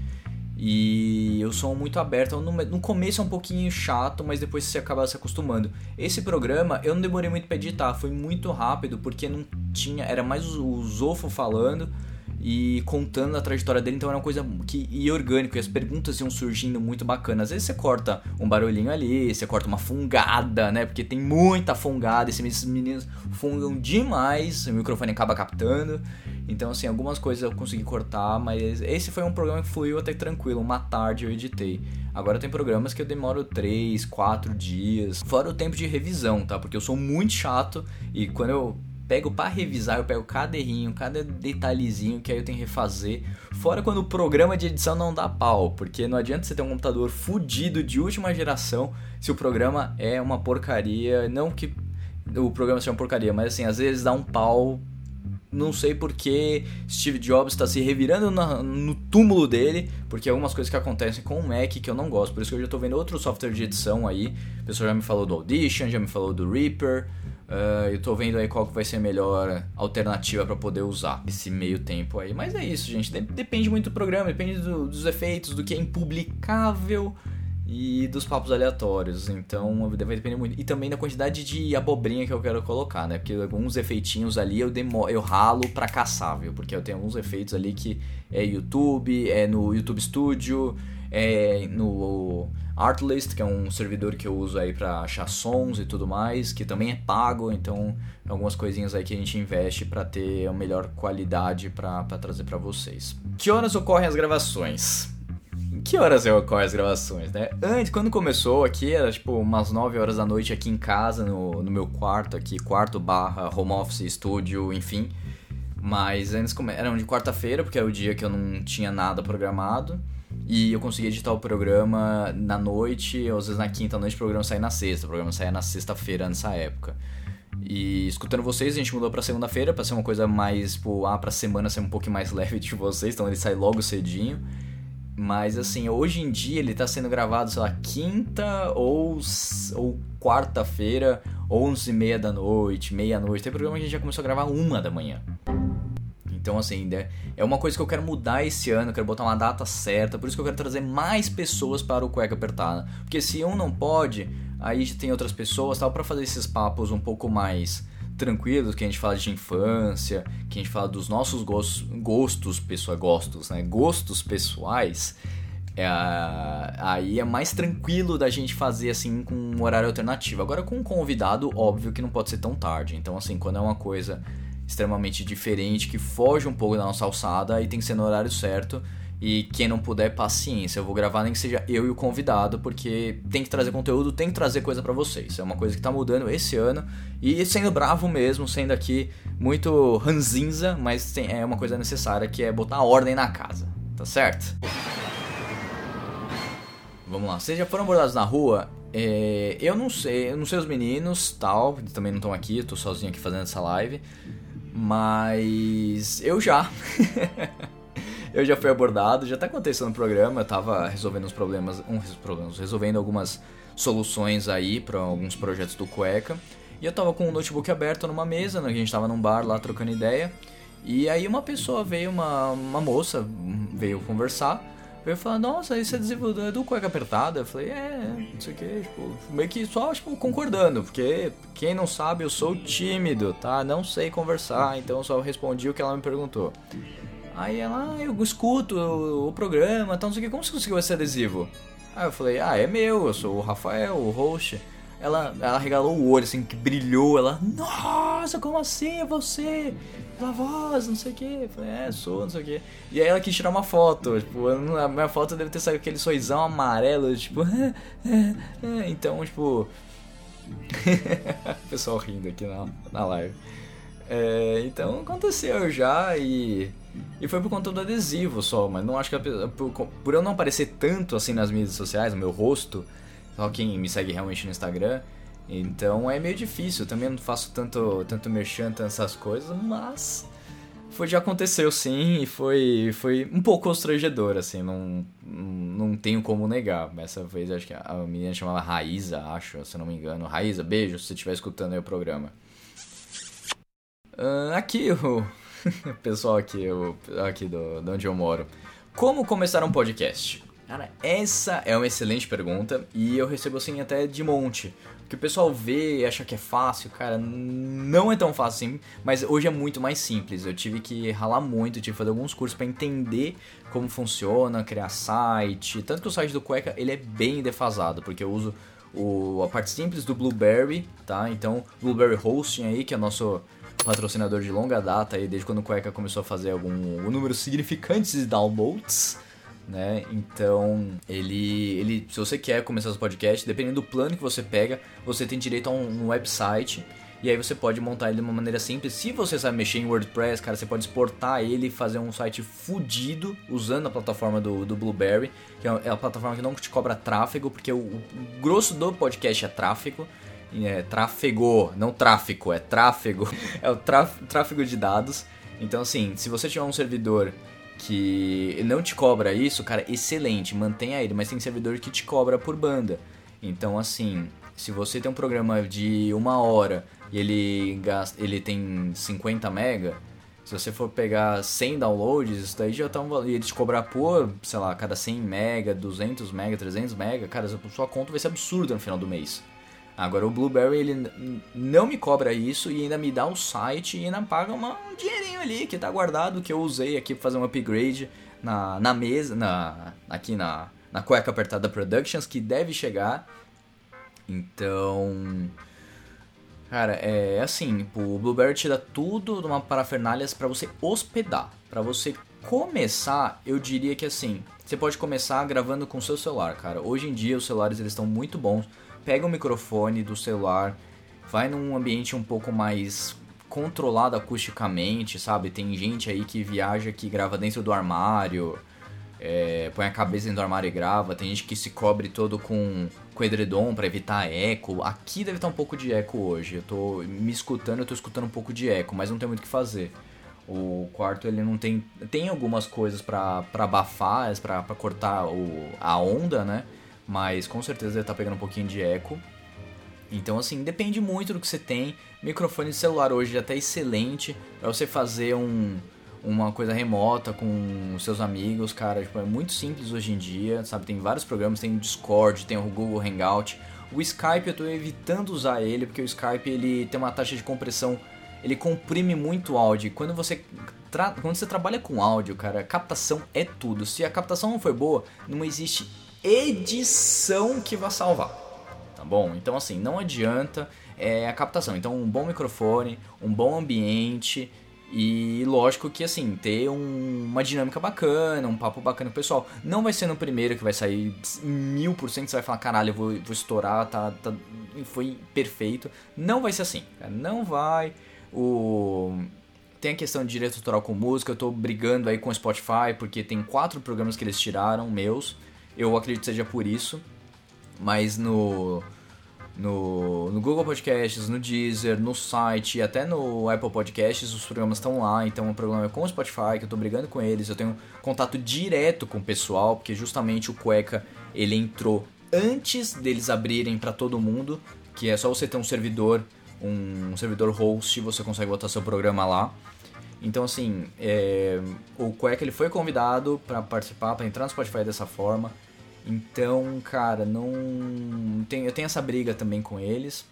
E o som muito aberto, no, começo é um pouquinho chato, mas depois você acaba se acostumando. Esse programa eu não demorei muito para editar, foi muito rápido porque não tinha, era mais o Zofo falando e contando a trajetória dele, então era uma coisa que ia orgânico e as perguntas iam surgindo muito bacanas. Às vezes você corta um barulhinho ali, você corta uma fungada, né? Porque tem muita fungada, esses meninos fungam demais, o microfone acaba captando. Então, assim, algumas coisas eu consegui cortar, mas esse foi um programa que fluiu até tranquilo. Uma tarde eu editei. Agora tem programas que eu demoro 3, 4 dias. Fora o tempo de revisão, tá? Porque eu sou muito chato e quando eu pego para revisar, eu pego cada errinho, cada detalhezinho que aí eu tenho que refazer. Fora quando o programa de edição não dá pau, porque não adianta você ter um computador fudido de última geração se o programa é uma porcaria. Não que o programa seja uma porcaria, mas assim, às vezes dá um pau não sei porque Steve Jobs está se revirando na, no túmulo dele, porque algumas coisas que acontecem com o Mac que eu não gosto. Por isso que eu já estou vendo outro software de edição aí. O pessoal já me falou do Audition, já me falou do Reaper. Uh, eu tô vendo aí qual que vai ser a melhor alternativa para poder usar esse meio tempo aí. Mas é isso, gente. Depende muito do programa, depende do, dos efeitos, do que é impublicável e dos papos aleatórios. Então vai depender muito. E também da quantidade de abobrinha que eu quero colocar, né? Porque alguns efeitinhos ali eu, demo, eu ralo pra caçar, viu? Porque eu tenho alguns efeitos ali que é YouTube, é no YouTube Studio, é no Artlist, que é um servidor que eu uso aí para achar sons e tudo mais, que também é pago, então algumas coisinhas aí que a gente investe para ter a melhor qualidade para trazer para vocês. Que horas ocorrem as gravações? que horas ocorrem as gravações, né? Antes, quando começou aqui, era tipo umas 9 horas da noite aqui em casa, no, no meu quarto aqui, quarto barra home office, estúdio, enfim. Mas antes eram de quarta-feira, porque era o dia que eu não tinha nada programado. E eu conseguia editar o programa na noite, às vezes na quinta noite o programa saía na sexta. O programa saía na sexta-feira nessa época. E escutando vocês, a gente mudou pra segunda-feira pra ser uma coisa mais, tipo, ah, pra semana ser um pouco mais leve de vocês, então ele sai logo cedinho. Mas assim, hoje em dia ele tá sendo gravado, sei lá, quinta ou, ou quarta-feira, onze e meia da noite, meia-noite. Tem programa que a gente já começou a gravar uma da manhã. Então, assim, né, é uma coisa que eu quero mudar esse ano, eu quero botar uma data certa, por isso que eu quero trazer mais pessoas para o Cueca Apertada. Porque se um não pode, aí tem outras pessoas, tal, para fazer esses papos um pouco mais tranquilos, que a gente fala de infância, que a gente fala dos nossos gostos, gostos pessoal, gostos, né? Gostos pessoais. É, aí é mais tranquilo da gente fazer assim com um horário alternativo. Agora com um convidado, óbvio que não pode ser tão tarde. Então assim, quando é uma coisa extremamente diferente, que foge um pouco da nossa alçada, aí tem que ser no horário certo. E quem não puder, paciência. Eu vou gravar nem que seja eu e o convidado, porque tem que trazer conteúdo, tem que trazer coisa para vocês. É uma coisa que tá mudando esse ano. E sendo bravo mesmo, sendo aqui muito ranzinza, mas tem, é uma coisa necessária que é botar ordem na casa. Tá certo? Vamos lá. Vocês já foram abordados na rua? É, eu não sei, eu não sei os meninos, tal, também não estão aqui, eu tô sozinho aqui fazendo essa live. Mas eu já. eu já fui abordado, já tá acontecendo no programa, eu tava resolvendo uns problemas, uns problemas, resolvendo algumas soluções aí para alguns projetos do Cueca. E eu tava com o notebook aberto numa mesa, né, a gente tava num bar lá trocando ideia. E aí uma pessoa veio, uma, uma moça, veio conversar, veio falar, nossa, esse adesivo é do cueca apertada. Eu falei, é, não sei o que, tipo, meio que só, tipo, concordando, porque quem não sabe, eu sou tímido, tá? Não sei conversar, então eu só respondi o que ela me perguntou. Aí ela, ah, eu escuto o, o programa, então não sei o que, como você conseguiu esse adesivo? Aí eu falei, ah, é meu, eu sou o Rafael, o host. Ela, ela regalou o olho, assim, que brilhou. Ela, nossa, como assim é você? Ela, voz, não sei o que. Falei, é, sou, não sei o que. E aí ela quis tirar uma foto. Tipo, a minha foto deve ter saído aquele sorrisão amarelo, tipo, é, é, é. então, tipo. pessoal rindo aqui na, na live. É, então aconteceu já e. E foi por conta do adesivo só, mas não acho que a, por, por eu não aparecer tanto assim nas mídias sociais, no meu rosto, só quem me segue realmente no Instagram, então é meio difícil. Eu também não faço tanto, tanto merchan, essas coisas, mas foi já aconteceu sim e foi, foi um pouco constrangedor, assim, não, não tenho como negar. Essa vez acho que a menina chamava Raíza, acho, se não me engano. Raíza, beijo se você estiver escutando aí o programa. Uh, aqui o pessoal aqui, o, aqui do, de onde eu moro. Como começar um podcast? Cara, essa é uma excelente pergunta e eu recebo assim até de monte. Que o pessoal vê e acha que é fácil, cara, não é tão fácil assim, mas hoje é muito mais simples. Eu tive que ralar muito, tive que fazer alguns cursos para entender como funciona, criar site. Tanto que o site do Cueca, ele é bem defasado, porque eu uso o, a parte simples do Blueberry, tá? Então, Blueberry Hosting aí, que é nosso patrocinador de longa data aí, desde quando o Cueca começou a fazer algum um número significante de downloads. Né? Então, ele, ele, se você quer começar os podcasts, dependendo do plano que você pega, você tem direito a um, um website e aí você pode montar ele de uma maneira simples. Se você sabe mexer em WordPress, cara, você pode exportar ele e fazer um site fudido usando a plataforma do, do Blueberry, que é a plataforma que não te cobra tráfego, porque o, o grosso do podcast é tráfego. É tráfego, não tráfico, é tráfego. É o tráfego de dados. Então, assim, se você tiver um servidor que não te cobra isso, cara, excelente, mantenha ele, mas tem servidor que te cobra por banda. Então, assim, se você tem um programa de uma hora e ele, gasta, ele tem 50 mega, se você for pegar 100 downloads, isso daí já tá um, e ele te cobrar por, sei lá, cada 100 mega, 200 mega, 300 mega, cara, sua conta vai ser absurda no final do mês. Agora o Blueberry ele não me cobra isso e ainda me dá um site e ainda paga uma, um dinheirinho ali que tá guardado que eu usei aqui para fazer um upgrade na, na mesa, na, aqui na, na Cueca Apertada Productions que deve chegar. Então, cara, é assim, o Blueberry dá tudo de uma parafernálias para você hospedar, para você começar, eu diria que assim, você pode começar gravando com seu celular, cara. Hoje em dia os celulares eles estão muito bons pega o microfone do celular, vai num ambiente um pouco mais controlado acusticamente, sabe? Tem gente aí que viaja que grava dentro do armário, é, põe a cabeça dentro do armário e grava. Tem gente que se cobre todo com, com edredom para evitar eco. Aqui deve estar um pouco de eco hoje. Eu tô me escutando, eu tô escutando um pouco de eco, mas não tem muito o que fazer. O quarto ele não tem tem algumas coisas para abafar, para cortar o, a onda, né? Mas com certeza deve estar tá pegando um pouquinho de eco. Então, assim, depende muito do que você tem. Microfone de celular hoje já está excelente para você fazer um, uma coisa remota com seus amigos, cara. Tipo, é muito simples hoje em dia, sabe? Tem vários programas, tem o Discord, tem o Google Hangout. O Skype eu estou evitando usar ele porque o Skype ele tem uma taxa de compressão, ele comprime muito o áudio. Quando você quando você trabalha com áudio, cara, captação é tudo. Se a captação não for boa, não existe edição que vai salvar. Tá bom? Então assim, não adianta é, a captação. Então um bom microfone, um bom ambiente e lógico que assim, ter um, uma dinâmica bacana, um papo bacana com o pessoal. Não vai ser no primeiro que vai sair mil por cento, você vai falar, caralho, eu vou, vou estourar, tá, tá, foi perfeito. Não vai ser assim, não vai. O tem a questão de direito autoral com música, eu tô brigando aí com o Spotify, porque tem quatro programas que eles tiraram, meus, eu acredito que seja por isso. Mas no, no, no Google Podcasts, no Deezer, no site até no Apple Podcasts, os programas estão lá. Então o programa é com o Spotify, que eu tô brigando com eles. Eu tenho contato direto com o pessoal, porque justamente o Cueca ele entrou antes deles abrirem para todo mundo. Que é só você ter um servidor, um servidor host, você consegue botar seu programa lá. Então, assim, é, o Cueca ele foi convidado para participar, para entrar no Spotify dessa forma. Então, cara, não. Tem, eu tenho essa briga também com eles.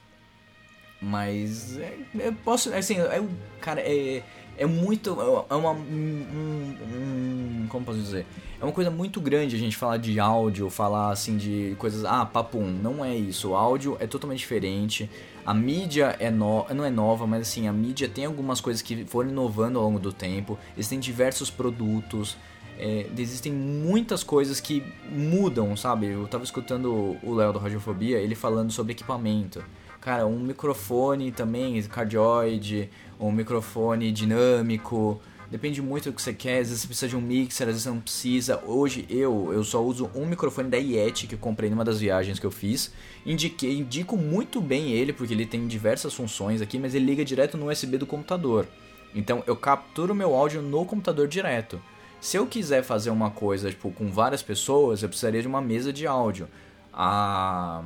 Mas. É, eu posso. Assim, é, cara, é, é muito. É uma. Um, um, como posso dizer? É uma coisa muito grande a gente falar de áudio, falar assim de coisas. Ah, papum. Não é isso. O áudio é totalmente diferente. A mídia é no, não é nova, mas assim, a mídia tem algumas coisas que foram inovando ao longo do tempo. Existem diversos produtos. É, existem muitas coisas que mudam, sabe? Eu tava escutando o Léo do Radiofobia, ele falando sobre equipamento. Cara, um microfone também, cardioide, um microfone dinâmico, Depende muito do que você quer, às vezes você precisa de um mixer, às vezes você não precisa. Hoje eu, eu só uso um microfone da Yeti que eu comprei numa das viagens que eu fiz. Indiquei, indico muito bem ele porque ele tem diversas funções aqui, mas ele liga direto no USB do computador. Então eu capturo meu áudio no computador direto. Se eu quiser fazer uma coisa tipo com várias pessoas, eu precisaria de uma mesa de áudio. A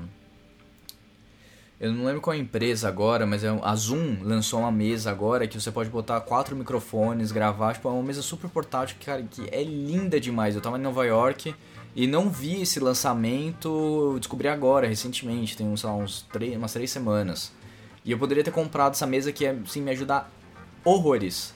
eu não lembro qual é a empresa agora, mas é a Zoom lançou uma mesa agora que você pode botar quatro microfones, gravar, tipo, é uma mesa super portátil, cara, que é linda demais. Eu tava em Nova York e não vi esse lançamento, descobri agora, recentemente, tem lá, uns três, umas três semanas. E eu poderia ter comprado essa mesa que, assim, me ajudar horrores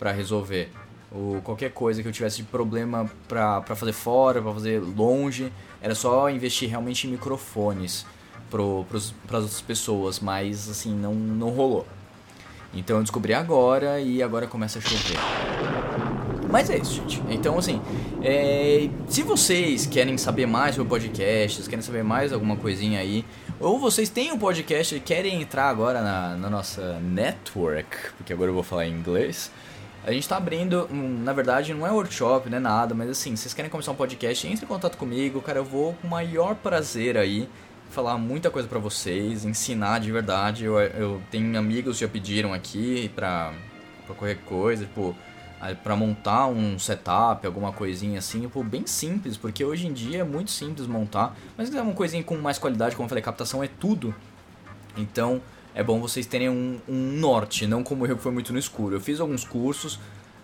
para resolver. Ou qualquer coisa que eu tivesse de problema pra fazer fora, pra fazer longe, era só investir realmente em microfones para as outras pessoas, mas assim, não, não rolou. Então eu descobri agora e agora começa a chover. Mas é isso, gente. Então, assim, é, se vocês querem saber mais sobre podcasts, querem saber mais alguma coisinha aí, ou vocês têm um podcast e querem entrar agora na, na nossa network, porque agora eu vou falar em inglês, a gente tá abrindo, um, na verdade, não é workshop, não é nada, mas assim, vocês querem começar um podcast, entre em contato comigo, cara, eu vou com o maior prazer aí falar muita coisa pra vocês, ensinar de verdade. Eu, eu tenho amigos que já pediram aqui pra, pra qualquer coisa, tipo, para montar um setup, alguma coisinha assim, tipo, bem simples, porque hoje em dia é muito simples montar, mas quiser uma coisinha com mais qualidade, como eu falei, captação é tudo. Então, é bom vocês terem um, um norte, não como eu que foi muito no escuro. Eu fiz alguns cursos,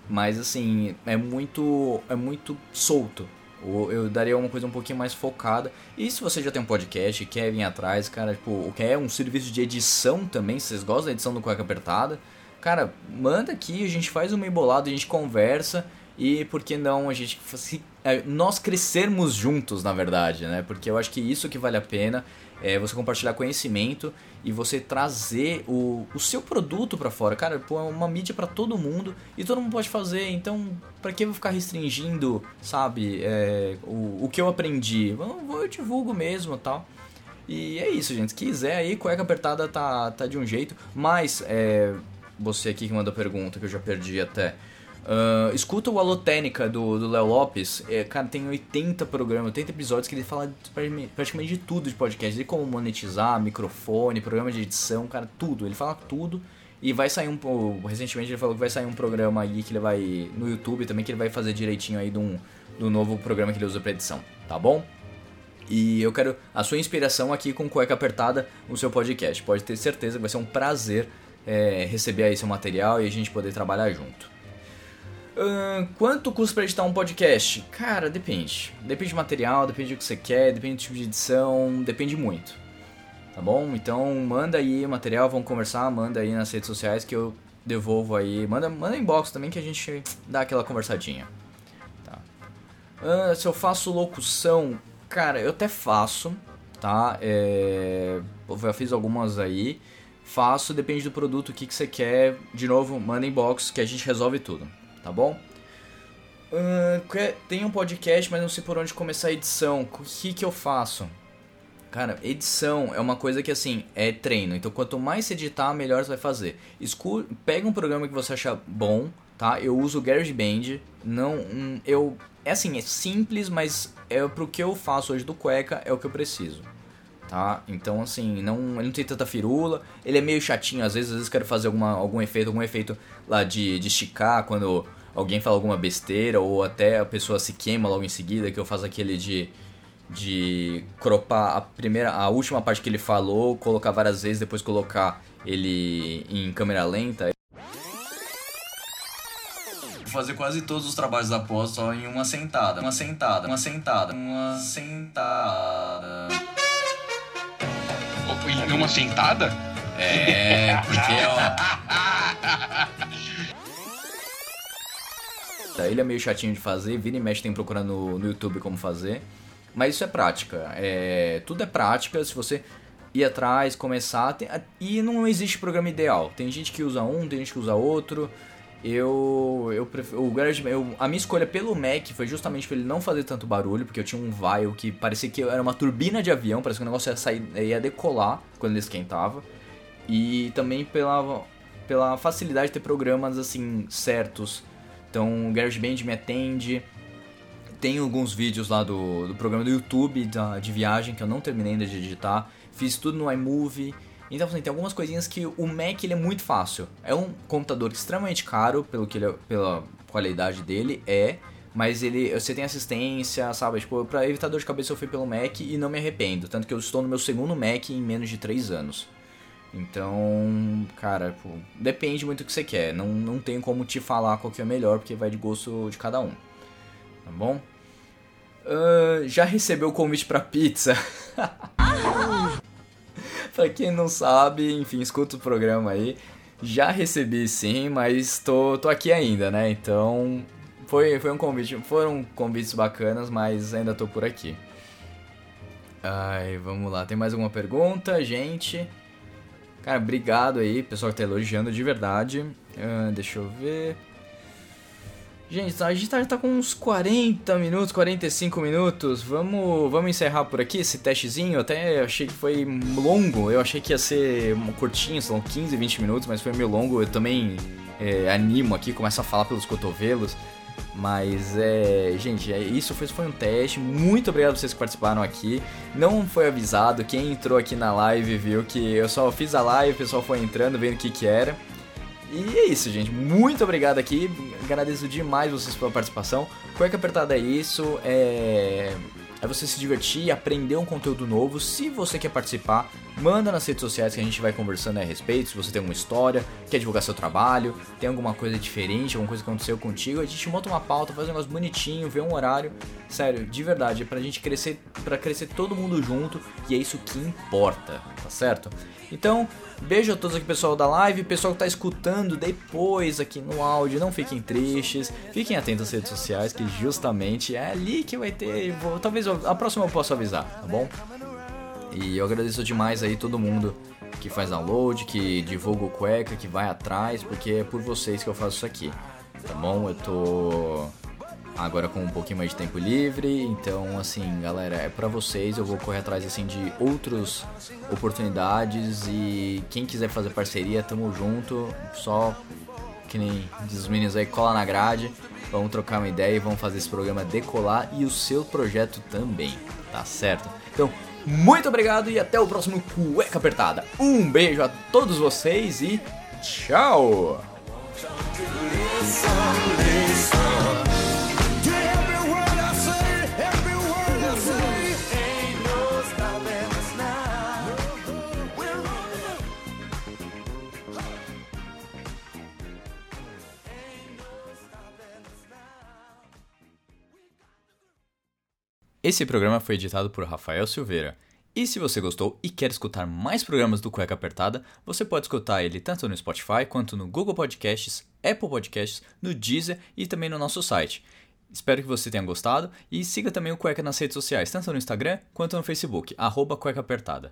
mas assim, é muito é muito solto. Eu daria uma coisa um pouquinho mais focada. E se você já tem um podcast quer vir atrás, cara, tipo, quer um serviço de edição também, se vocês gostam da edição do Cueca Apertada, cara, manda aqui, a gente faz um meio bolado, a gente conversa e por que não a gente é, nós crescermos juntos, na verdade, né? Porque eu acho que isso que vale a pena é você compartilhar conhecimento e você trazer o, o seu produto para fora. Cara, pô, é uma mídia para todo mundo e todo mundo pode fazer, então para que eu vou ficar restringindo, sabe, é, o, o que eu aprendi? Eu, eu divulgo mesmo tal. E é isso, gente. Se quiser aí, cueca apertada tá, tá de um jeito, mas é, você aqui que manda pergunta, que eu já perdi até. Uh, escuta o Alotênica do Léo Lopes. É, cara, tem 80 programas, 80 episódios que ele fala praticamente de tudo de podcast. De como monetizar, microfone, programa de edição, cara, tudo. Ele fala tudo. E vai sair um. Recentemente ele falou que vai sair um programa aí que ele vai. No YouTube também, que ele vai fazer direitinho aí um, do novo programa que ele usa pra edição, tá bom? E eu quero a sua inspiração aqui com cueca apertada no seu podcast. Pode ter certeza que vai ser um prazer é, receber aí seu material e a gente poder trabalhar junto. Quanto custa para editar um podcast? Cara, depende. Depende do material, depende do que você quer, depende do tipo de edição, depende muito. Tá bom? Então manda aí o material, vamos conversar, manda aí nas redes sociais que eu devolvo aí. Manda, manda inbox também que a gente dá aquela conversadinha. Tá. Uh, se eu faço locução, cara, eu até faço, tá? É, eu já fiz algumas aí. Faço, depende do produto, o que, que você quer. De novo, manda inbox que a gente resolve tudo tá bom? Uh, tem um podcast, mas não sei por onde começar a edição. O que, que eu faço? Cara, edição é uma coisa que assim, é treino. Então quanto mais você editar, melhor você vai fazer. Escu pega um programa que você achar bom, tá? Eu uso o GarageBand. Não, um, eu é assim, é simples, mas é pro que eu faço hoje do cueca é o que eu preciso. Tá? Então assim, não, ele não tem tanta firula, ele é meio chatinho, às vezes, às vezes quero fazer alguma, algum efeito, algum efeito lá de, de esticar quando alguém fala alguma besteira ou até a pessoa se queima logo em seguida, que eu faço aquele de de cropar a primeira, a última parte que ele falou, colocar várias vezes, depois colocar ele em câmera lenta. Fazer quase todos os trabalhos da pós só em uma sentada, uma sentada, uma sentada, uma sentada. Em uma sentada? É, porque ó. Tá, ele é meio chatinho de fazer, vira e mexe tem procurando no, no YouTube como fazer. Mas isso é prática. É, tudo é prática, se você ir atrás, começar. Tem, e não existe programa ideal. Tem gente que usa um, tem gente que usa outro. Eu, eu o GarageBand, a minha escolha pelo Mac foi justamente para ele não fazer tanto barulho, porque eu tinha um Vaio que parecia que era uma turbina de avião, parecia que o negócio ia sair, ia decolar quando ele esquentava. E também pela, pela facilidade de ter programas assim certos então o GarageBand me atende. Tem alguns vídeos lá do, do programa do YouTube da, de viagem que eu não terminei ainda de editar. Fiz tudo no iMovie. Então assim, tem algumas coisinhas que o Mac ele é muito fácil. É um computador extremamente caro pelo que ele, é, pela qualidade dele é, mas ele você tem assistência, sabe? Tipo, para evitar dor de cabeça eu fui pelo Mac e não me arrependo, tanto que eu estou no meu segundo Mac em menos de 3 anos. Então, cara, pô, depende muito do que você quer. Não, não tenho como te falar qual que é melhor, porque vai de gosto de cada um. Tá bom? Uh, já recebeu o convite pra pizza? pra quem não sabe, enfim, escuta o programa aí. Já recebi sim, mas tô, tô aqui ainda, né? Então, foi, foi um convite, foram convites bacanas, mas ainda tô por aqui. Ai, vamos lá. Tem mais alguma pergunta, gente? Cara, obrigado aí, pessoal que tá elogiando de verdade. Ah, deixa eu ver. Gente, a gente tá, tá com uns 40 minutos, 45 minutos. Vamos, vamos encerrar por aqui esse testezinho. Até achei que foi longo. Eu achei que ia ser curtinho, são 15, 20 minutos, mas foi meio longo. Eu também é, animo aqui, começo a falar pelos cotovelos. Mas é. Gente, é, isso foi, foi um teste. Muito obrigado a vocês que participaram aqui. Não foi avisado. Quem entrou aqui na live viu que eu só fiz a live, o pessoal foi entrando, vendo o que, que era. E é isso, gente. Muito obrigado aqui. Agradeço demais vocês pela participação. Cueca apertada é isso. É. É você se divertir, aprender um conteúdo novo. Se você quer participar, manda nas redes sociais que a gente vai conversando a respeito. Se você tem alguma história, quer divulgar seu trabalho, tem alguma coisa diferente, alguma coisa que aconteceu contigo, a gente monta uma pauta, faz um negócio bonitinho, vê um horário. Sério, de verdade, é pra gente crescer, para crescer todo mundo junto e é isso que importa, tá certo? Então, beijo a todos aqui, pessoal da live, pessoal que tá escutando depois aqui no áudio, não fiquem tristes, fiquem atentos às redes sociais, que justamente é ali que vai ter. Vou, talvez a próxima eu possa avisar, tá bom? E eu agradeço demais aí todo mundo que faz download, que divulga o cueca, que vai atrás, porque é por vocês que eu faço isso aqui, tá bom? Eu tô agora com um pouquinho mais de tempo livre, então assim, galera, é pra vocês, eu vou correr atrás assim de outras oportunidades e quem quiser fazer parceria, tamo junto, só que nem diz os meninos aí, cola na grade, vamos trocar uma ideia e vamos fazer esse programa decolar e o seu projeto também, tá certo? Então, muito obrigado e até o próximo Cueca Apertada. Um beijo a todos vocês e tchau! Esse programa foi editado por Rafael Silveira. E se você gostou e quer escutar mais programas do Cueca Apertada, você pode escutar ele tanto no Spotify quanto no Google Podcasts, Apple Podcasts, no Deezer e também no nosso site. Espero que você tenha gostado e siga também o Cueca nas redes sociais, tanto no Instagram quanto no Facebook, arroba Cueca Apertada.